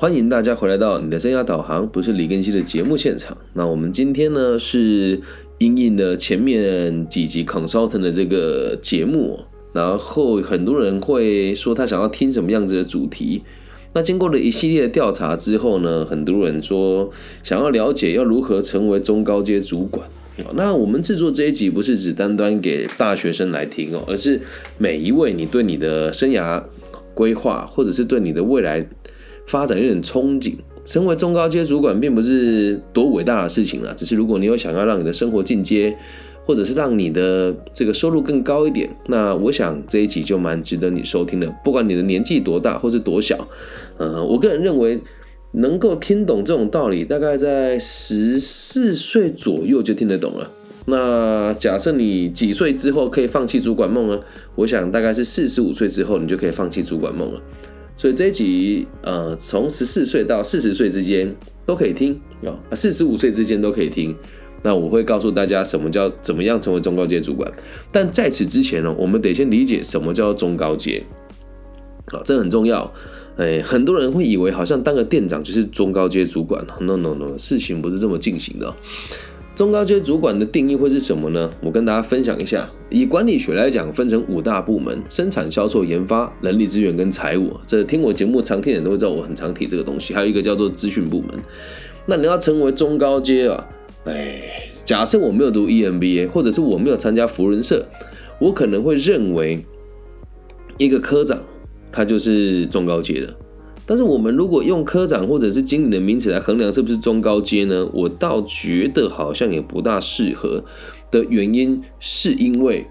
欢迎大家回来到你的生涯导航，不是李根熙的节目现场。那我们今天呢是应应了前面几集 consultant 的这个节目，然后很多人会说他想要听什么样子的主题。那经过了一系列的调查之后呢，很多人说想要了解要如何成为中高阶主管。那我们制作这一集不是只单单给大学生来听哦，而是每一位你对你的生涯规划，或者是对你的未来发展有点憧憬，成为中高阶主管并不是多伟大的事情了。只是如果你有想要让你的生活进阶，或者是让你的这个收入更高一点，那我想这一集就蛮值得你收听的。不管你的年纪多大或是多小，呃，我个人认为。能够听懂这种道理，大概在十四岁左右就听得懂了。那假设你几岁之后可以放弃主管梦呢？我想大概是四十五岁之后，你就可以放弃主管梦了。所以这一集，呃，从十四岁到四十岁之间都可以听啊，四十五岁之间都可以听。那我会告诉大家什么叫怎么样成为中高阶主管。但在此之前呢，我们得先理解什么叫中高阶，好，这很重要。哎，很多人会以为好像当个店长就是中高阶主管，no no no，事情不是这么进行的。中高阶主管的定义会是什么呢？我跟大家分享一下。以管理学来讲，分成五大部门：生产、销售、研发、人力资源跟财务。这听我节目常听的人都会知道，我很常提这个东西。还有一个叫做资讯部门。那你要成为中高阶啊，哎，假设我没有读 EMBA，或者是我没有参加福人社，我可能会认为一个科长。他就是中高阶的，但是我们如果用科长或者是经理的名词来衡量是不是中高阶呢？我倒觉得好像也不大适合。的原因是因为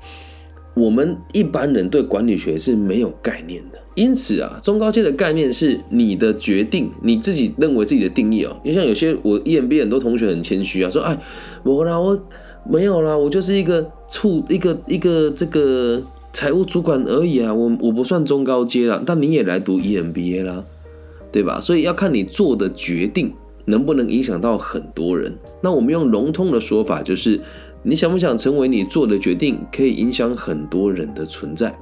我们一般人对管理学是没有概念的，因此啊，中高阶的概念是你的决定，你自己认为自己的定义哦。你像有些我 EMB 很多同学很谦虚啊，说哎，我啦，我没有啦，我就是一个处一个一个这个。财务主管而已啊，我我不算中高阶了，但你也来读 EMBA 啦，对吧？所以要看你做的决定能不能影响到很多人。那我们用笼统的说法，就是你想不想成为你做的决定可以影响很多人的存在？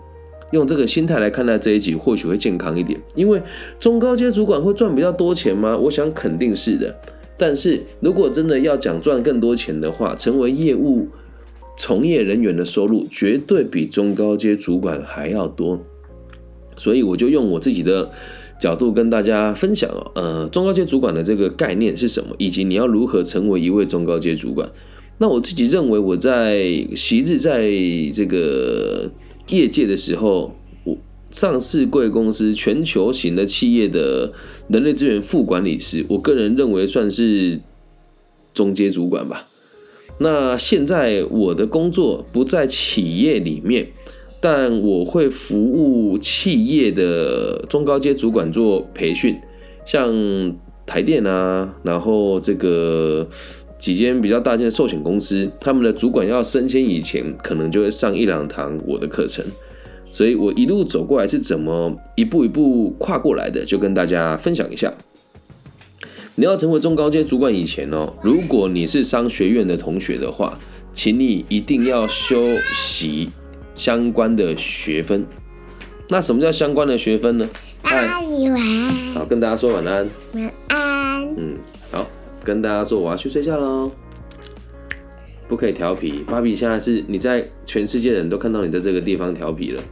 用这个心态来看待这一集，或许会健康一点。因为中高阶主管会赚比较多钱吗？我想肯定是的。但是如果真的要讲赚更多钱的话，成为业务。从业人员的收入绝对比中高阶主管还要多，所以我就用我自己的角度跟大家分享哦，呃，中高阶主管的这个概念是什么，以及你要如何成为一位中高阶主管。那我自己认为，我在昔日在这个业界的时候，我上市贵公司全球型的企业的人力资源副管理师，我个人认为算是中阶主管吧。那现在我的工作不在企业里面，但我会服务企业的中高阶主管做培训，像台电啊，然后这个几间比较大间的寿险公司，他们的主管要升迁以前，可能就会上一两堂我的课程，所以我一路走过来是怎么一步一步跨过来的，就跟大家分享一下。你要成为中高阶主管以前哦，如果你是商学院的同学的话，请你一定要修习相关的学分。那什么叫相关的学分呢？晚安。好，跟大家说晚安。晚安。嗯，好，跟大家说我要去睡觉喽。不可以调皮，芭比现在是你在全世界人都看到你在这个地方调皮了。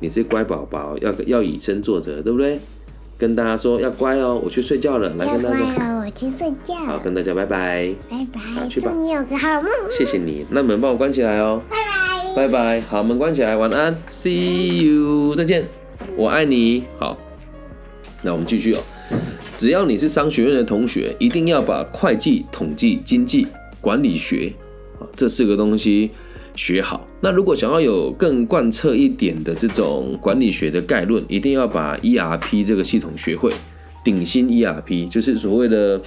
你是乖宝宝，要要以身作则，对不对？跟大家说要乖哦，我去睡觉了。来跟大家，我去睡觉。好，跟大家拜拜。拜拜。好，去吧。祝你有个好梦。谢谢你，那门帮我关起来哦。拜拜。拜拜。好，门关起来，晚安，See you，再见，我爱你。好，那我们继续哦。只要你是商学院的同学，一定要把会计、统计、经济、管理学啊这四个东西。学好。那如果想要有更贯彻一点的这种管理学的概论，一定要把 ERP 这个系统学会。顶新 ERP 就是所谓的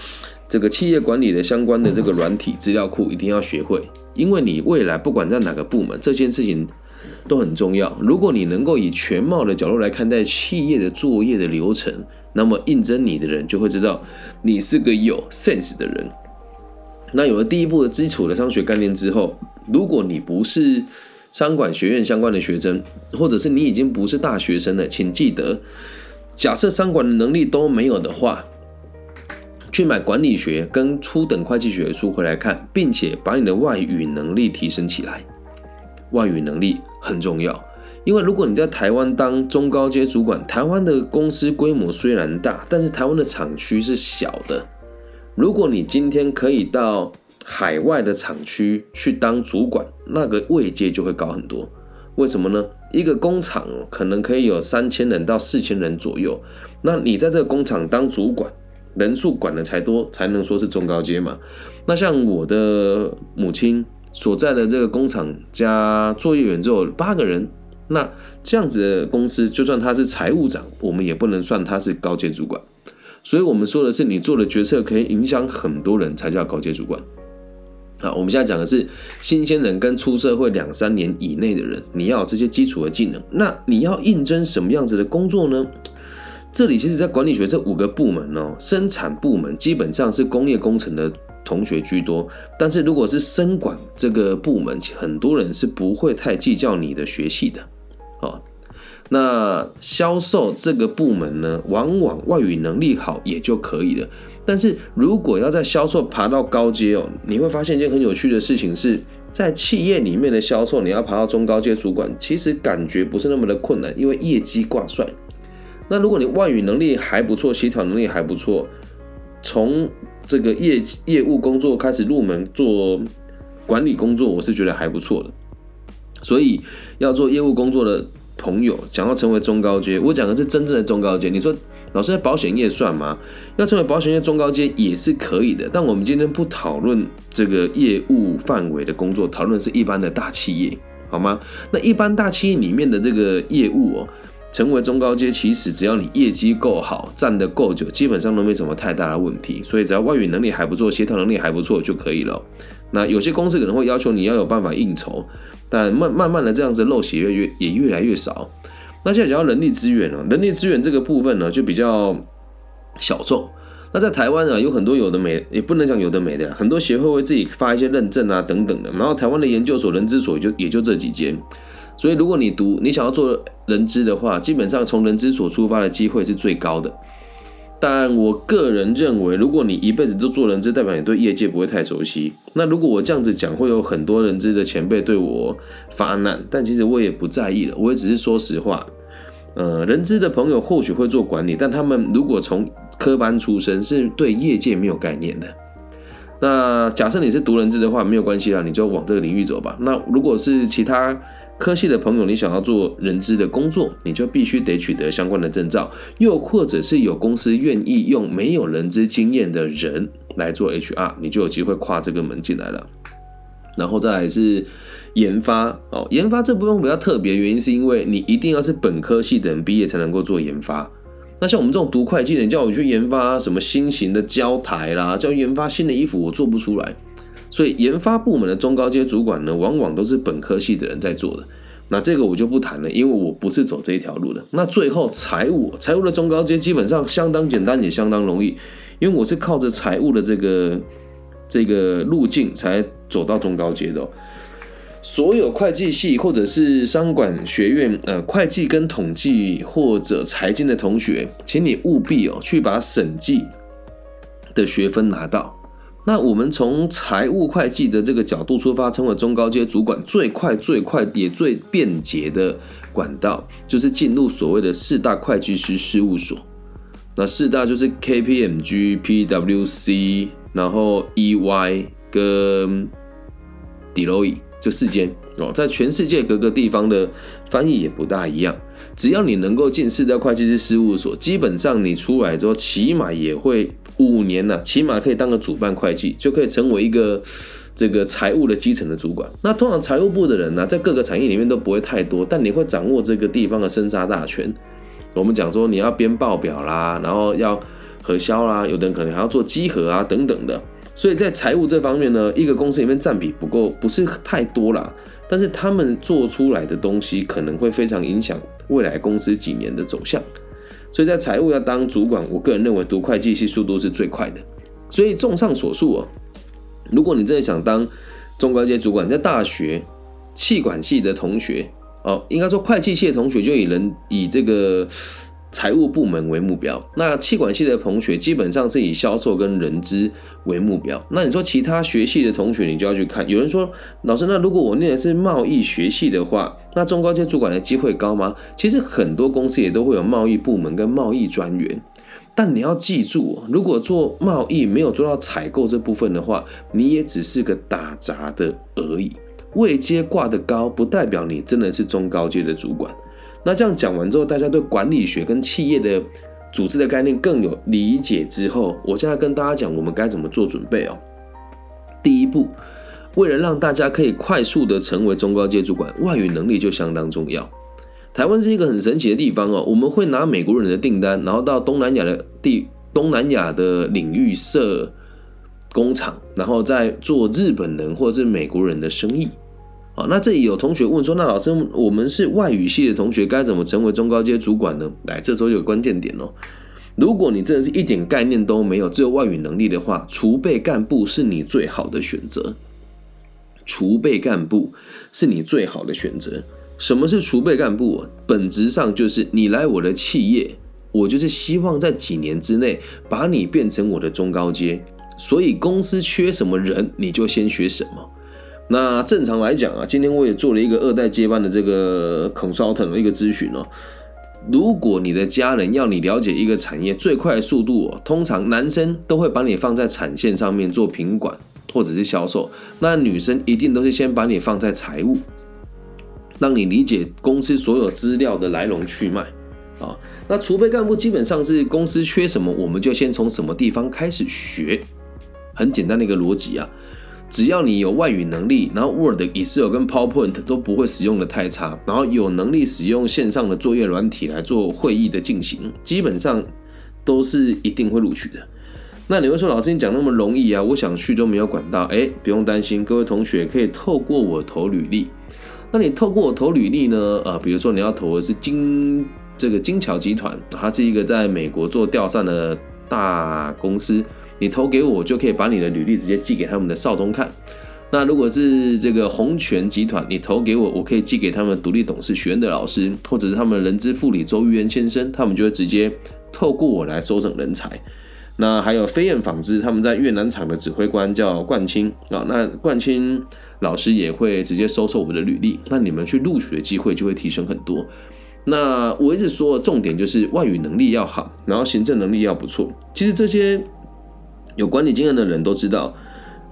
这个企业管理的相关的这个软体资料库，一定要学会。因为你未来不管在哪个部门，这件事情都很重要。如果你能够以全貌的角度来看待企业的作业的流程，那么应征你的人就会知道你是个有 sense 的人。那有了第一步的基础的商学概念之后，如果你不是商管学院相关的学生，或者是你已经不是大学生了，请记得，假设商管的能力都没有的话，去买管理学跟初等会计学的书回来看，并且把你的外语能力提升起来。外语能力很重要，因为如果你在台湾当中高阶主管，台湾的公司规模虽然大，但是台湾的厂区是小的。如果你今天可以到海外的厂区去当主管，那个位阶就会高很多。为什么呢？一个工厂可能可以有三千人到四千人左右，那你在这个工厂当主管，人数管的才多，才能说是中高阶嘛。那像我的母亲所在的这个工厂加作业员只有八个人，那这样子的公司，就算他是财务长，我们也不能算他是高阶主管。所以我们说的是，你做的决策可以影响很多人，才叫高阶主管。好，我们现在讲的是新鲜人跟出社会两三年以内的人，你要有这些基础的技能。那你要应征什么样子的工作呢？这里其实，在管理学这五个部门哦，生产部门基本上是工业工程的同学居多。但是如果是生管这个部门，很多人是不会太计较你的学系的。哦，那销售这个部门呢，往往外语能力好也就可以了。但是如果要在销售爬到高阶哦，你会发现一件很有趣的事情是，在企业里面的销售，你要爬到中高阶主管，其实感觉不是那么的困难，因为业绩挂帅。那如果你外语能力还不错，协调能力还不错，从这个业业务工作开始入门做管理工作，我是觉得还不错的。所以要做业务工作的朋友，想要成为中高阶，我讲的是真正的中高阶。你说。老师，在保险业算吗？要成为保险业中高阶也是可以的，但我们今天不讨论这个业务范围的工作，讨论是一般的大企业，好吗？那一般大企业里面的这个业务哦，成为中高阶，其实只要你业绩够好，站得够久，基本上都没什么太大的问题。所以只要外语能力还不错，协调能力还不错就可以了。那有些公司可能会要求你要有办法应酬，但慢慢慢的这样子漏血越越也越来越少。那现在讲到人力资源了，人力资源这个部分呢，就比较小众。那在台湾呢，有很多有的没，也不能讲有的没的，很多协会会自己发一些认证啊等等的。然后台湾的研究所、人资所就也就这几间。所以如果你读你想要做人资的话，基本上从人资所出发的机会是最高的。但我个人认为，如果你一辈子都做人资，代表你对业界不会太熟悉。那如果我这样子讲，会有很多人资的前辈对我发难，但其实我也不在意了，我也只是说实话。呃，人资的朋友或许会做管理，但他们如果从科班出身，是对业界没有概念的。那假设你是读人资的话，没有关系啦，你就往这个领域走吧。那如果是其他，科系的朋友，你想要做人资的工作，你就必须得取得相关的证照，又或者是有公司愿意用没有人资经验的人来做 HR，你就有机会跨这个门进来了。然后再来是研发哦，研发这部分比较特别，原因是因为你一定要是本科系的人毕业才能够做研发。那像我们这种读会计的，叫我去研发什么新型的胶台啦，叫研发新的衣服，我做不出来。所以研发部门的中高阶主管呢，往往都是本科系的人在做的。那这个我就不谈了，因为我不是走这一条路的。那最后财务，财务的中高阶基本上相当简单，也相当容易，因为我是靠着财务的这个这个路径才走到中高阶的。所有会计系或者是商管学院，呃，会计跟统计或者财经的同学，请你务必哦去把审计的学分拿到。那我们从财务会计的这个角度出发，成为中高阶主管最快、最快也最便捷的管道，就是进入所谓的四大会计师事务所。那四大就是 KPMG、PWC，然后 EY 跟 Deloitte 这四间哦，在全世界各个地方的翻译也不大一样。只要你能够进四大会计师事务所，基本上你出来之后，起码也会。五年呢，起码可以当个主办会计，就可以成为一个这个财务的基层的主管。那通常财务部的人呢，在各个产业里面都不会太多，但你会掌握这个地方的生杀大权。我们讲说你要编报表啦，然后要核销啦，有的人可能还要做稽核啊等等的。所以在财务这方面呢，一个公司里面占比不够，不是太多啦，但是他们做出来的东西可能会非常影响未来公司几年的走向。所以在财务要当主管，我个人认为读会计系速度是最快的。所以综上所述哦，如果你真的想当中高阶主管，在大学气管系的同学哦，应该说会计系的同学就以人以这个财务部门为目标。那气管系的同学基本上是以销售跟人资为目标。那你说其他学系的同学，你就要去看。有人说，老师，那如果我念的是贸易学系的话，那中高阶主管的机会高吗？其实很多公司也都会有贸易部门跟贸易专员。但你要记住，如果做贸易没有做到采购这部分的话，你也只是个打杂的而已。位阶挂得高，不代表你真的是中高阶的主管。那这样讲完之后，大家对管理学跟企业的组织的概念更有理解之后，我现在跟大家讲，我们该怎么做准备哦。第一步，为了让大家可以快速的成为中高阶主管，外语能力就相当重要。台湾是一个很神奇的地方哦，我们会拿美国人的订单，然后到东南亚的地东南亚的领域设工厂，然后再做日本人或者是美国人的生意。那这里有同学问说，那老师，我们是外语系的同学，该怎么成为中高阶主管呢？来，这时候有关键点哦。如果你真的是一点概念都没有，只有外语能力的话，储备干部是你最好的选择。储备干部是你最好的选择。什么是储备干部？本质上就是你来我的企业，我就是希望在几年之内把你变成我的中高阶。所以公司缺什么人，你就先学什么。那正常来讲啊，今天我也做了一个二代接班的这个 consultant 的一个咨询哦。如果你的家人要你了解一个产业最快速度，通常男生都会把你放在产线上面做品管或者是销售，那女生一定都是先把你放在财务。让你理解公司所有资料的来龙去脉啊，那储备干部基本上是公司缺什么，我们就先从什么地方开始学，很简单的一个逻辑啊。只要你有外语能力，然后 Word、Excel 跟 PowerPoint 都不会使用的太差，然后有能力使用线上的作业软体来做会议的进行，基本上都是一定会录取的。那你会说，老师你讲那么容易啊？我想去都没有管道，哎，不用担心，各位同学可以透过我投履历。那你透过我投履历呢？呃，比如说你要投的是金这个金桥集团，它是一个在美国做吊扇的大公司，你投给我就可以把你的履历直接寄给他们的少东看。那如果是这个红泉集团，你投给我，我可以寄给他们独立董事学院的老师，或者是他们人资副理周玉元先生，他们就会直接透过我来收整人才。那还有飞燕纺织，他们在越南厂的指挥官叫冠清啊，那冠清老师也会直接收受我们的履历，那你们去录取的机会就会提升很多。那我一直说的重点就是外语能力要好，然后行政能力要不错。其实这些有管理经验的人都知道，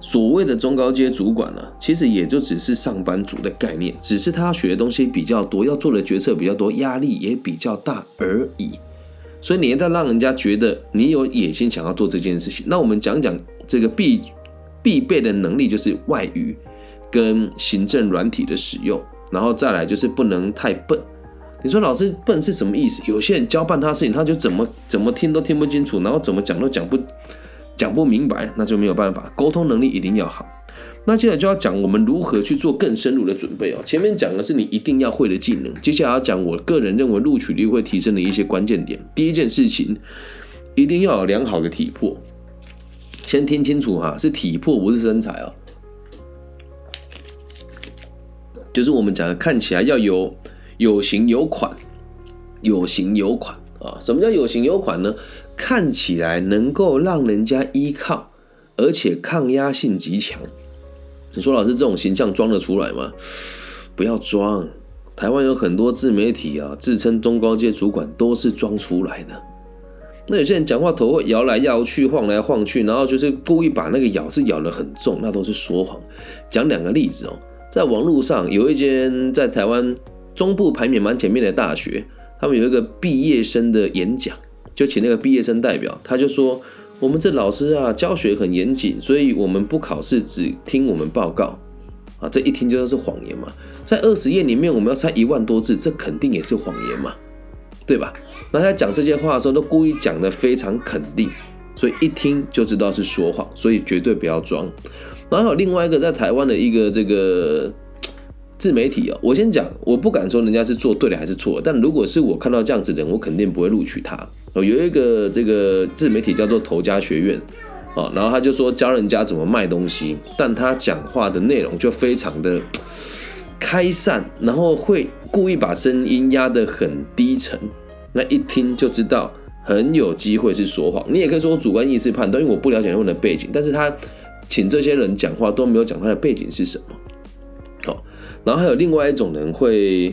所谓的中高阶主管呢，其实也就只是上班族的概念，只是他学的东西比较多，要做的决策比较多，压力也比较大而已。所以你一定要让人家觉得你有野心，想要做这件事情。那我们讲讲这个必必备的能力，就是外语跟行政软体的使用，然后再来就是不能太笨。你说老师笨是什么意思？有些人教办他的事情，他就怎么怎么听都听不清楚，然后怎么讲都讲不讲不明白，那就没有办法。沟通能力一定要好。那接下来就要讲我们如何去做更深入的准备哦。前面讲的是你一定要会的技能，接下来要讲我个人认为录取率会提升的一些关键点。第一件事情，一定要有良好的体魄。先听清楚哈，是体魄不是身材哦。就是我们讲的看起来要有有型有款，有型有款啊。什么叫有型有款呢？看起来能够让人家依靠，而且抗压性极强。你说老师这种形象装得出来吗？不要装，台湾有很多自媒体啊，自称中高阶主管都是装出来的。那有些人讲话头会摇来摇去、晃来晃去，然后就是故意把那个咬字咬得很重，那都是说谎。讲两个例子哦，在网络上有一间在台湾中部排名蛮前面的大学，他们有一个毕业生的演讲，就请那个毕业生代表，他就说。我们这老师啊，教学很严谨，所以我们不考试，只听我们报告啊。这一听就是谎言嘛。在二十页里面，我们要猜一万多字，这肯定也是谎言嘛，对吧？那他讲这些话的时候，都故意讲的非常肯定，所以一听就知道是说谎，所以绝对不要装。然后还有另外一个在台湾的一个这个自媒体啊，我先讲，我不敢说人家是做对了还是错，但如果是我看到这样子的人，我肯定不会录取他。有一个这个自媒体叫做头家学院，啊，然后他就说教人家怎么卖东西，但他讲话的内容就非常的开散，然后会故意把声音压得很低沉，那一听就知道很有机会是说谎。你也可以说我主观意识判断，因为我不了解他们的背景，但是他请这些人讲话都没有讲他的背景是什么。然后还有另外一种人会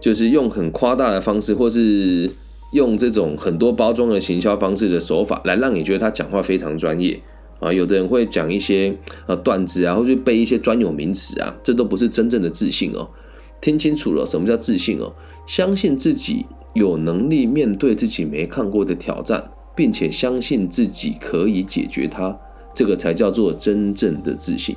就是用很夸大的方式，或是用这种很多包装的行销方式的手法，来让你觉得他讲话非常专业啊。有的人会讲一些呃段子啊，或者背一些专有名词啊，这都不是真正的自信哦。听清楚了，什么叫自信哦？相信自己有能力面对自己没看过的挑战，并且相信自己可以解决它，这个才叫做真正的自信。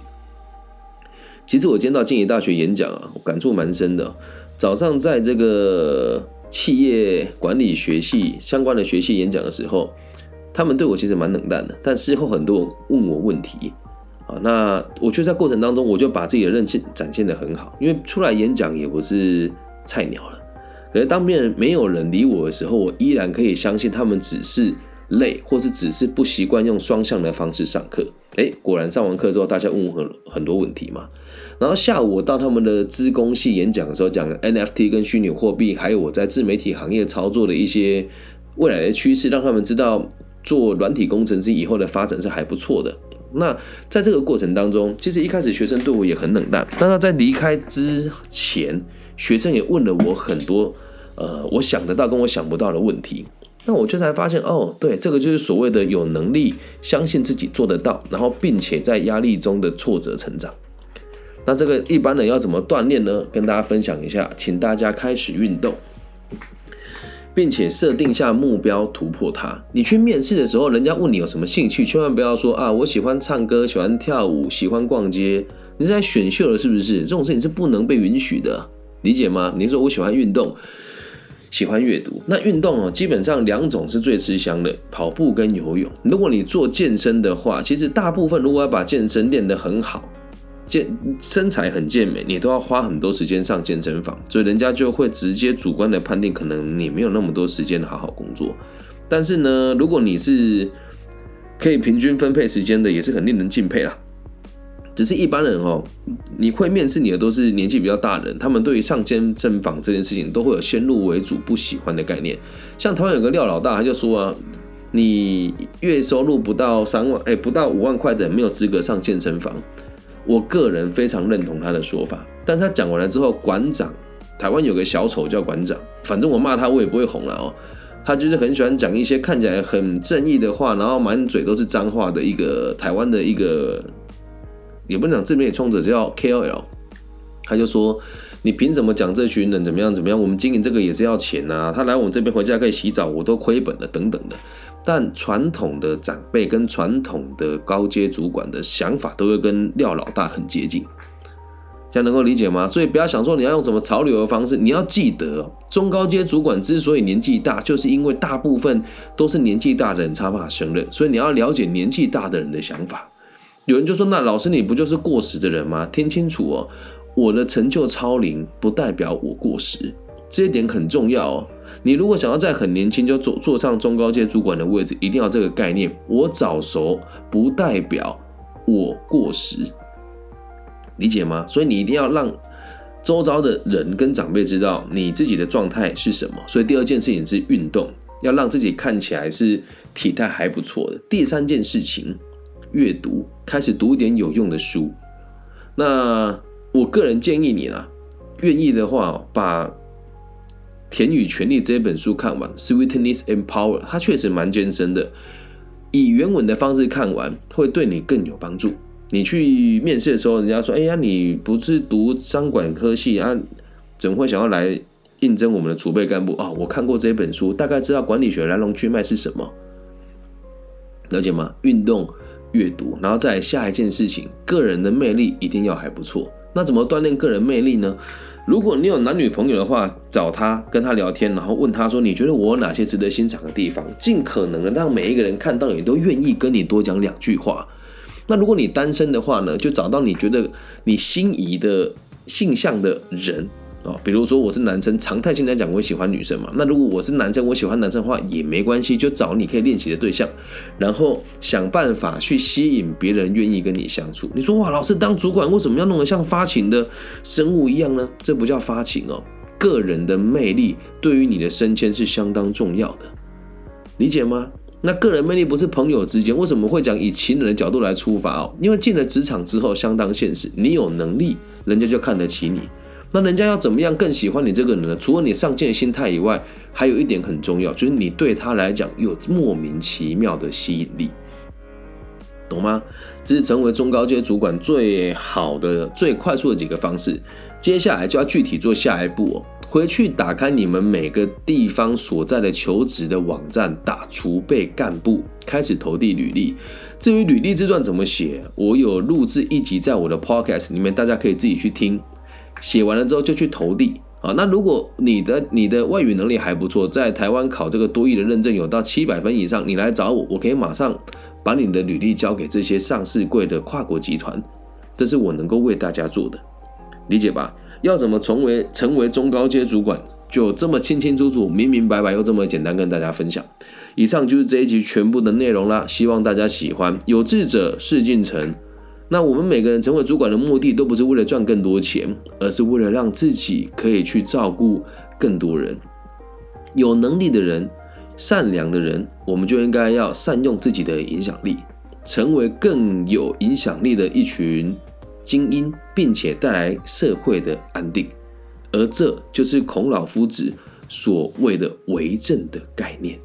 其实我今天到静宜大学演讲啊，我感触蛮深的。早上在这个企业管理学系相关的学系演讲的时候，他们对我其实蛮冷淡的，但事后很多人问我问题。啊，那我觉得在过程当中，我就把自己的韧性展现的很好，因为出来演讲也不是菜鸟了。可是当面没有人理我的时候，我依然可以相信他们只是累，或是只是不习惯用双向的方式上课。哎，果然上完课之后，大家问我很很多问题嘛。然后下午我到他们的资工系演讲的时候，讲 NFT 跟虚拟货币，还有我在自媒体行业操作的一些未来的趋势，让他们知道做软体工程师以后的发展是还不错的。那在这个过程当中，其实一开始学生对我也很冷淡。但他在离开之前，学生也问了我很多，呃，我想得到跟我想不到的问题。那我就才发现，哦，对，这个就是所谓的有能力相信自己做得到，然后并且在压力中的挫折成长。那这个一般人要怎么锻炼呢？跟大家分享一下，请大家开始运动。并且设定下目标，突破它。你去面试的时候，人家问你有什么兴趣，千万不要说啊，我喜欢唱歌，喜欢跳舞，喜欢逛街。你是在选秀了是不是？这种事情是不能被允许的，理解吗？你说我喜欢运动，喜欢阅读，那运动哦，基本上两种是最吃香的，跑步跟游泳。如果你做健身的话，其实大部分如果要把健身练得很好。健身材很健美，你都要花很多时间上健身房，所以人家就会直接主观的判定，可能你没有那么多时间好好工作。但是呢，如果你是可以平均分配时间的，也是很令人敬佩啦。只是一般人哦，你会面试你的都是年纪比较大的人，他们对于上健身房这件事情都会有先入为主不喜欢的概念。像台湾有个廖老大，他就说啊，你月收入不到三万，哎，不到五万块的没有资格上健身房。我个人非常认同他的说法，但他讲完了之后，馆长，台湾有个小丑叫馆长，反正我骂他我也不会红了哦。他就是很喜欢讲一些看起来很正义的话，然后满嘴都是脏话的一个台湾的一个，也不能讲正面冲着，叫 KOL。他就说：“你凭什么讲这群人怎么样怎么样？我们经营这个也是要钱呐，他来我们这边回家可以洗澡，我都亏本了等等的。”但传统的长辈跟传统的高阶主管的想法都会跟廖老大很接近，这样能够理解吗？所以不要想说你要用什么潮流的方式，你要记得，中高阶主管之所以年纪大，就是因为大部分都是年纪大的人才办法胜任，所以你要了解年纪大的人的想法。有人就说：“那老师你不就是过时的人吗？”听清楚哦，我的成就超龄不代表我过时。这一点很重要哦。你如果想要在很年轻就坐坐上中高阶主管的位置，一定要这个概念。我早熟不代表我过时，理解吗？所以你一定要让周遭的人跟长辈知道你自己的状态是什么。所以第二件事情是运动，要让自己看起来是体态还不错的。第三件事情，阅读，开始读一点有用的书。那我个人建议你啦，愿意的话把。《田与权力》这本书看完，《Sweetness and Power》，它确实蛮艰深的。以原文的方式看完，会对你更有帮助。你去面试的时候，人家说：“哎呀，你不是读商管科系啊，怎么会想要来应征我们的储备干部啊？”我看过这本书，大概知道管理学来龙去脉是什么，了解吗？运动、阅读，然后再下一件事情，个人的魅力一定要还不错。那怎么锻炼个人魅力呢？如果你有男女朋友的话，找他跟他聊天，然后问他说：“你觉得我有哪些值得欣赏的地方？”尽可能的让每一个人看到你都愿意跟你多讲两句话。那如果你单身的话呢，就找到你觉得你心仪的性向的人。哦，比如说我是男生，常态性来讲，我喜欢女生嘛。那如果我是男生，我喜欢男生的话也没关系，就找你可以练习的对象，然后想办法去吸引别人愿意跟你相处。你说哇，老师当主管为什么要弄得像发情的生物一样呢？这不叫发情哦，个人的魅力对于你的升迁是相当重要的，理解吗？那个人魅力不是朋友之间，为什么会讲以情人的角度来出发哦？因为进了职场之后相当现实，你有能力，人家就看得起你。那人家要怎么样更喜欢你这个人呢？除了你上进的心态以外，还有一点很重要，就是你对他来讲有莫名其妙的吸引力，懂吗？这是成为中高阶主管最好的、最快速的几个方式。接下来就要具体做下一步哦。回去打开你们每个地方所在的求职的网站，打储备干部，开始投递履历。至于履历自传怎么写，我有录制一集在我的 podcast 里面，大家可以自己去听。写完了之后就去投递啊。那如果你的你的外语能力还不错，在台湾考这个多益的认证有到七百分以上，你来找我，我可以马上把你的履历交给这些上市贵的跨国集团。这是我能够为大家做的，理解吧？要怎么成为成为中高阶主管，就这么清清楚楚、明明白白又这么简单跟大家分享。以上就是这一集全部的内容啦，希望大家喜欢。有志者事竟成。那我们每个人成为主管的目的，都不是为了赚更多钱，而是为了让自己可以去照顾更多人。有能力的人、善良的人，我们就应该要善用自己的影响力，成为更有影响力的一群。精英，并且带来社会的安定，而这就是孔老夫子所谓的为政的概念，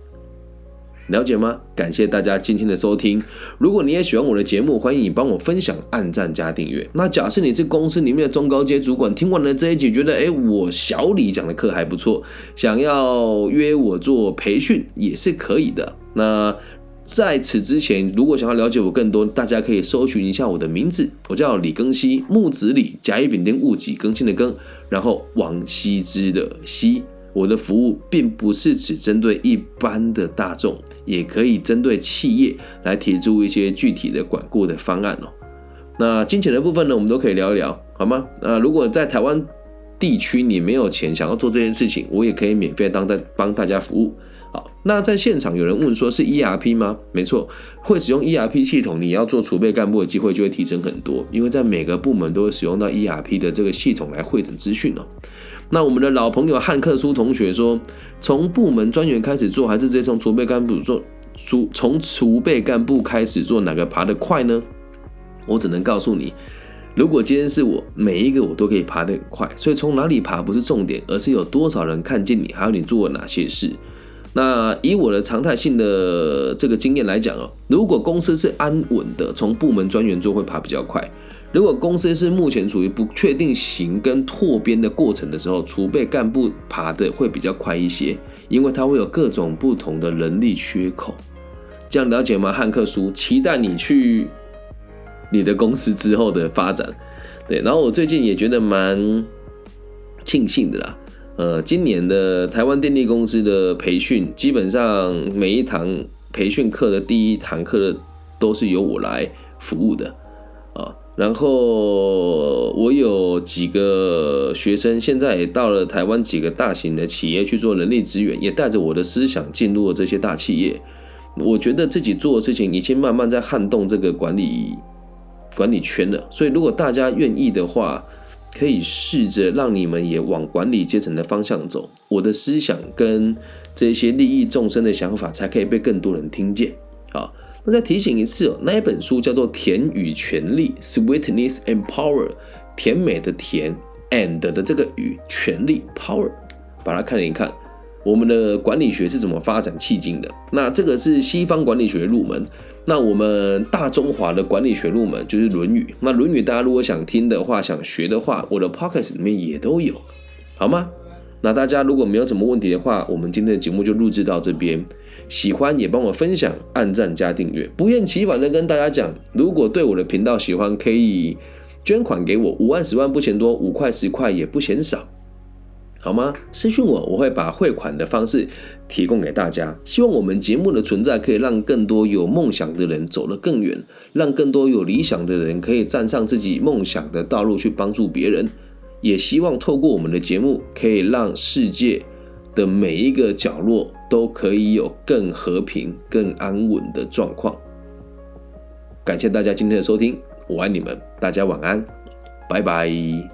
了解吗？感谢大家今天的收听。如果你也喜欢我的节目，欢迎你帮我分享、按赞加订阅。那假设你是公司里面的中高阶主管，听完了这一集，觉得哎，我小李讲的课还不错，想要约我做培训也是可以的。那。在此之前，如果想要了解我更多，大家可以搜寻一下我的名字，我叫李更新，木子李，甲乙丙丁戊己更新的更，然后王羲之的羲。我的服务并不是只针对一般的大众，也可以针对企业来提出一些具体的管顾的方案哦。那金钱的部分呢，我们都可以聊一聊，好吗？那如果在台湾地区你没有钱想要做这件事情，我也可以免费当在帮大家服务。好，那在现场有人问说，是 ERP 吗？没错，会使用 ERP 系统，你要做储备干部的机会就会提升很多，因为在每个部门都会使用到 ERP 的这个系统来汇整资讯哦。那我们的老朋友汉克苏同学说，从部门专员开始做，还是直接从储备干部做？储从储备干部开始做，哪个爬得快呢？我只能告诉你，如果今天是我，每一个我都可以爬得很快。所以从哪里爬不是重点，而是有多少人看见你，还有你做了哪些事。那以我的常态性的这个经验来讲哦，如果公司是安稳的，从部门专员做会爬比较快；如果公司是目前处于不确定型跟拓编的过程的时候，储备干部爬的会比较快一些，因为它会有各种不同的人力缺口。这样了解吗？汉克叔，期待你去你的公司之后的发展。对，然后我最近也觉得蛮庆幸的啦。呃，今年的台湾电力公司的培训，基本上每一堂培训课的第一堂课都是由我来服务的。然后我有几个学生，现在也到了台湾几个大型的企业去做人力资源，也带着我的思想进入了这些大企业。我觉得自己做的事情已经慢慢在撼动这个管理管理圈了。所以，如果大家愿意的话，可以试着让你们也往管理阶层的方向走，我的思想跟这些利益众生的想法才可以被更多人听见。好，那再提醒一次哦，那一本书叫做《甜与权力》（Sweetness and Power），甜美的甜，and 的这个与权力 （Power），把它看一看。我们的管理学是怎么发展迄今的？那这个是西方管理学入门。那我们大中华的管理学入门就是《论语》。那《论语》大家如果想听的话、想学的话，我的 podcast 里面也都有，好吗？那大家如果没有什么问题的话，我们今天的节目就录制到这边。喜欢也帮我分享、按赞加订阅。不厌其烦的跟大家讲，如果对我的频道喜欢，可以捐款给我，五万、十万不嫌多，五块、十块也不嫌少。好吗？私信我，我会把汇款的方式提供给大家。希望我们节目的存在可以让更多有梦想的人走得更远，让更多有理想的人可以站上自己梦想的道路去帮助别人。也希望透过我们的节目，可以让世界的每一个角落都可以有更和平、更安稳的状况。感谢大家今天的收听，我爱你们，大家晚安，拜拜。